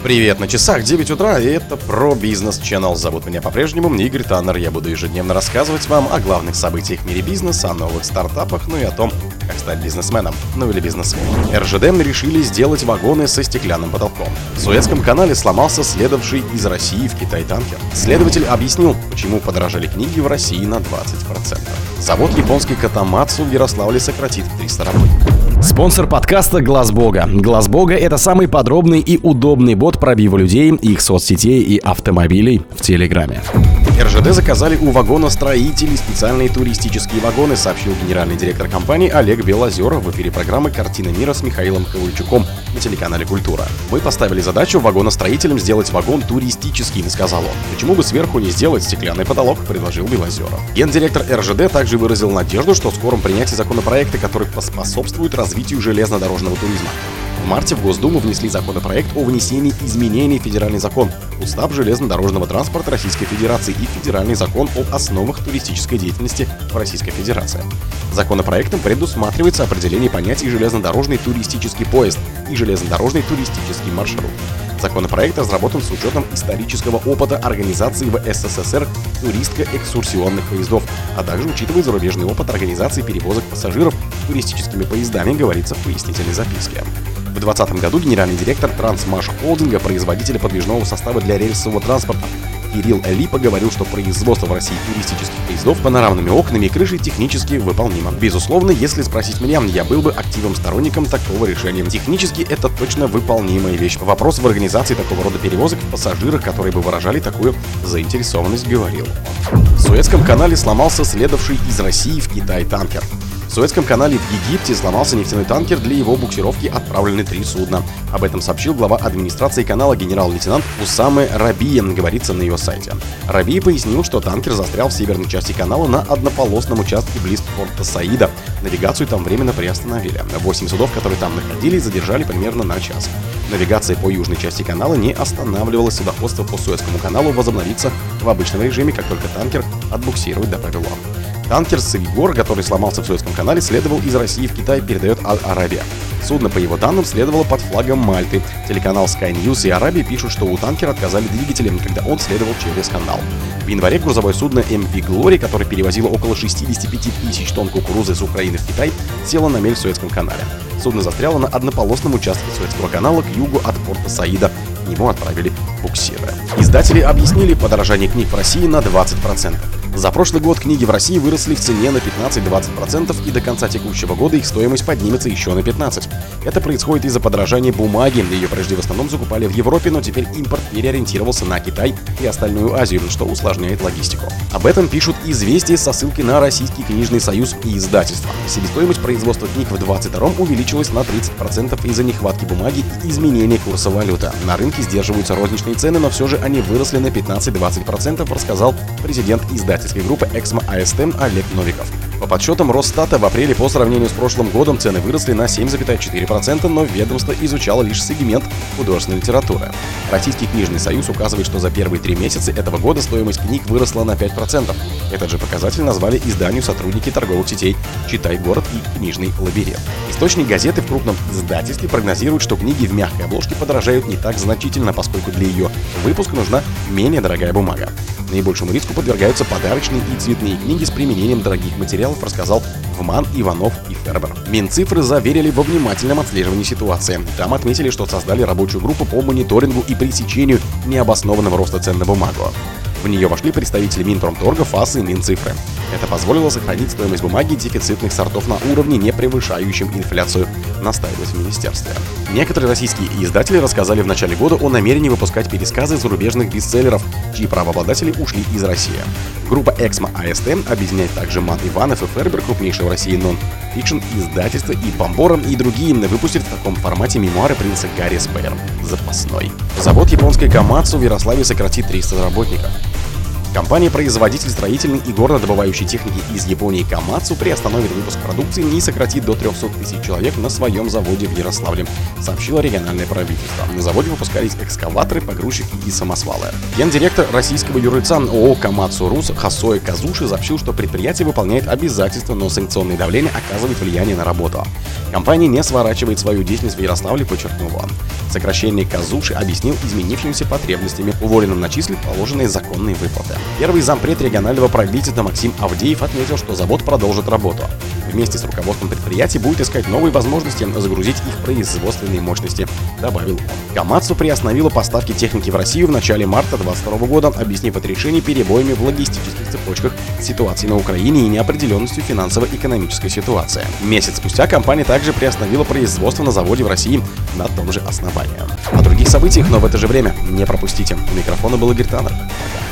Привет, на часах 9 утра, и это про бизнес Channel. Зовут меня по-прежнему Игорь Таннер. Я буду ежедневно рассказывать вам о главных событиях в мире бизнеса, о новых стартапах, ну и о том, как стать бизнесменом, ну или бизнесменом. РЖД решили сделать вагоны со стеклянным потолком. В Суэцком канале сломался следовавший из России в Китай танкер. Следователь объяснил, почему подорожали книги в России на 20%. Завод японский Катамацу в Ярославле сократит 300 работников. Спонсор подкаста Глаз Бога. Глаз Бога это самый подробный и удобный бот пробива людей, их соцсетей и автомобилей в Телеграме. РЖД заказали у вагоностроителей специальные туристические вагоны, сообщил генеральный директор компании Олег Белозеров в эфире программы «Картина мира» с Михаилом Ковальчуком на телеканале «Культура». Мы поставили задачу вагоностроителям сделать вагон туристическим, сказал он. Почему бы сверху не сделать стеклянный потолок, предложил Белозеров. Гендиректор РЖД также выразил надежду, что в скором принятии законопроекта, который поспособствует развитию железнодорожного туризма. Марте в Госдуму внесли законопроект о внесении изменений в федеральный закон, устав железнодорожного транспорта Российской Федерации и федеральный закон об основах туристической деятельности в Российской Федерации. Законопроектом предусматривается определение понятий железнодорожный туристический поезд и железнодорожный туристический маршрут. Законопроект разработан с учетом исторического опыта организации в СССР туристско-экскурсионных поездов, а также учитывает зарубежный опыт организации перевозок пассажиров туристическими поездами, говорится в пояснительной записке. В 2020 году генеральный директор Трансмаш Холдинга, производителя подвижного состава для рельсового транспорта, Кирилл Липа говорил, что производство в России туристических поездов панорамными окнами и крышей технически выполнимо. Безусловно, если спросить меня, я был бы активным сторонником такого решения. Технически это точно выполнимая вещь. Вопрос в организации такого рода перевозок в пассажирах, которые бы выражали такую заинтересованность, говорил. В Суэцком канале сломался следовавший из России в Китай танкер. В Суэцком канале в Египте сломался нефтяной танкер, для его буксировки отправлены три судна. Об этом сообщил глава администрации канала генерал-лейтенант Усамы Рабия, говорится на его сайте. Рабия пояснил, что танкер застрял в северной части канала на однополосном участке близ порта Саида. Навигацию там временно приостановили. Восемь судов, которые там находились, задержали примерно на час. Навигация по южной части канала не останавливалась, судоходство по Суэцкому каналу возобновится в обычном режиме, как только танкер отбуксирует до Павилона. Танкер «Савигор», который сломался в Суэцком канале, следовал из России в Китай, передает Аль-Арабия. Судно, по его данным, следовало под флагом Мальты. Телеканал Sky News и Арабия пишут, что у танкера отказали двигатели, когда он следовал через канал. В январе грузовое судно MV Glory, которое перевозило около 65 тысяч тонн кукурузы из Украины в Китай, село на мель в Суэцком канале. Судно застряло на однополосном участке Суэцкого канала к югу от порта Саида. К нему отправили буксиры. Издатели объяснили подорожание книг в России на 20%. За прошлый год книги в России выросли в цене на 15-20% и до конца текущего года их стоимость поднимется еще на 15%. Это происходит из-за подорожания бумаги. Ее прежде в основном закупали в Европе, но теперь импорт переориентировался на Китай и остальную Азию, что усложняет логистику. Об этом пишут известия со ссылкой на Российский книжный союз и издательства. Себестоимость производства книг в 22 увеличилась на 30% из-за нехватки бумаги и изменения курса валюты. На рынке сдерживаются розничные цены, но все же они выросли на 15-20%, рассказал президент издательства исследовательской группы Эксмо АСТМ Олег Новиков. По подсчетам Росстата в апреле по сравнению с прошлым годом цены выросли на 7,4%, но ведомство изучало лишь сегмент художественной литературы. Российский книжный союз указывает, что за первые три месяца этого года стоимость книг выросла на 5%. Этот же показатель назвали изданию сотрудники торговых сетей «Читай город» и «Книжный лабиринт». Источник газеты в крупном издательстве прогнозирует, что книги в мягкой обложке подорожают не так значительно, поскольку для ее выпуска нужна менее дорогая бумага. Наибольшему риску подвергаются подарочные и цветные книги с применением дорогих материалов, рассказал Вман, Иванов и Фербер. Минцифры заверили во внимательном отслеживании ситуации. Там отметили, что создали рабочую группу по мониторингу и пресечению необоснованного роста цен на бумагу. В нее вошли представители Минпромторга, ФАС и Минцифры. Это позволило сохранить стоимость бумаги дефицитных сортов на уровне, не превышающем инфляцию, настаивалось в министерстве. Некоторые российские издатели рассказали в начале года о намерении выпускать пересказы зарубежных бестселлеров, чьи правообладатели ушли из России. Группа Эксмо АСТ объединяет также Мат Иванов и Фербер, крупнейшие в России нон-фикшн издательства, и Бомбора, и другие выпустят в таком формате мемуары принца Гарри Спейер. Запасной. Завод японской Камацу в Ярославе сократит 300 работников. Компания-производитель строительной и горнодобывающей техники из Японии Камацу приостановит выпуск продукции и сократит до 300 тысяч человек на своем заводе в Ярославле, сообщило региональное правительство. На заводе выпускались экскаваторы, погрузчики и самосвалы. Гендиректор российского юрлица ООО Камацу Рус Хасои Казуши сообщил, что предприятие выполняет обязательства, но санкционное давление оказывает влияние на работу. Компания не сворачивает свою деятельность в Ярославле, подчеркнул он. Сокращение Казуши объяснил изменившимися потребностями, уволенным начислить положенные законные выплаты. Первый зампред регионального правительства Максим Авдеев отметил, что завод продолжит работу. Вместе с руководством предприятия будет искать новые возможности загрузить их производственные мощности, добавил он. Камацу приостановила поставки техники в Россию в начале марта 2022 года, объяснив это решение перебоями в логистических цепочках, ситуацией на Украине и неопределенностью финансово-экономической ситуации. Месяц спустя компания также приостановила производство на заводе в России на том же основании. О других событиях, но в это же время не пропустите. У микрофона был Игорь Таннер. Пока.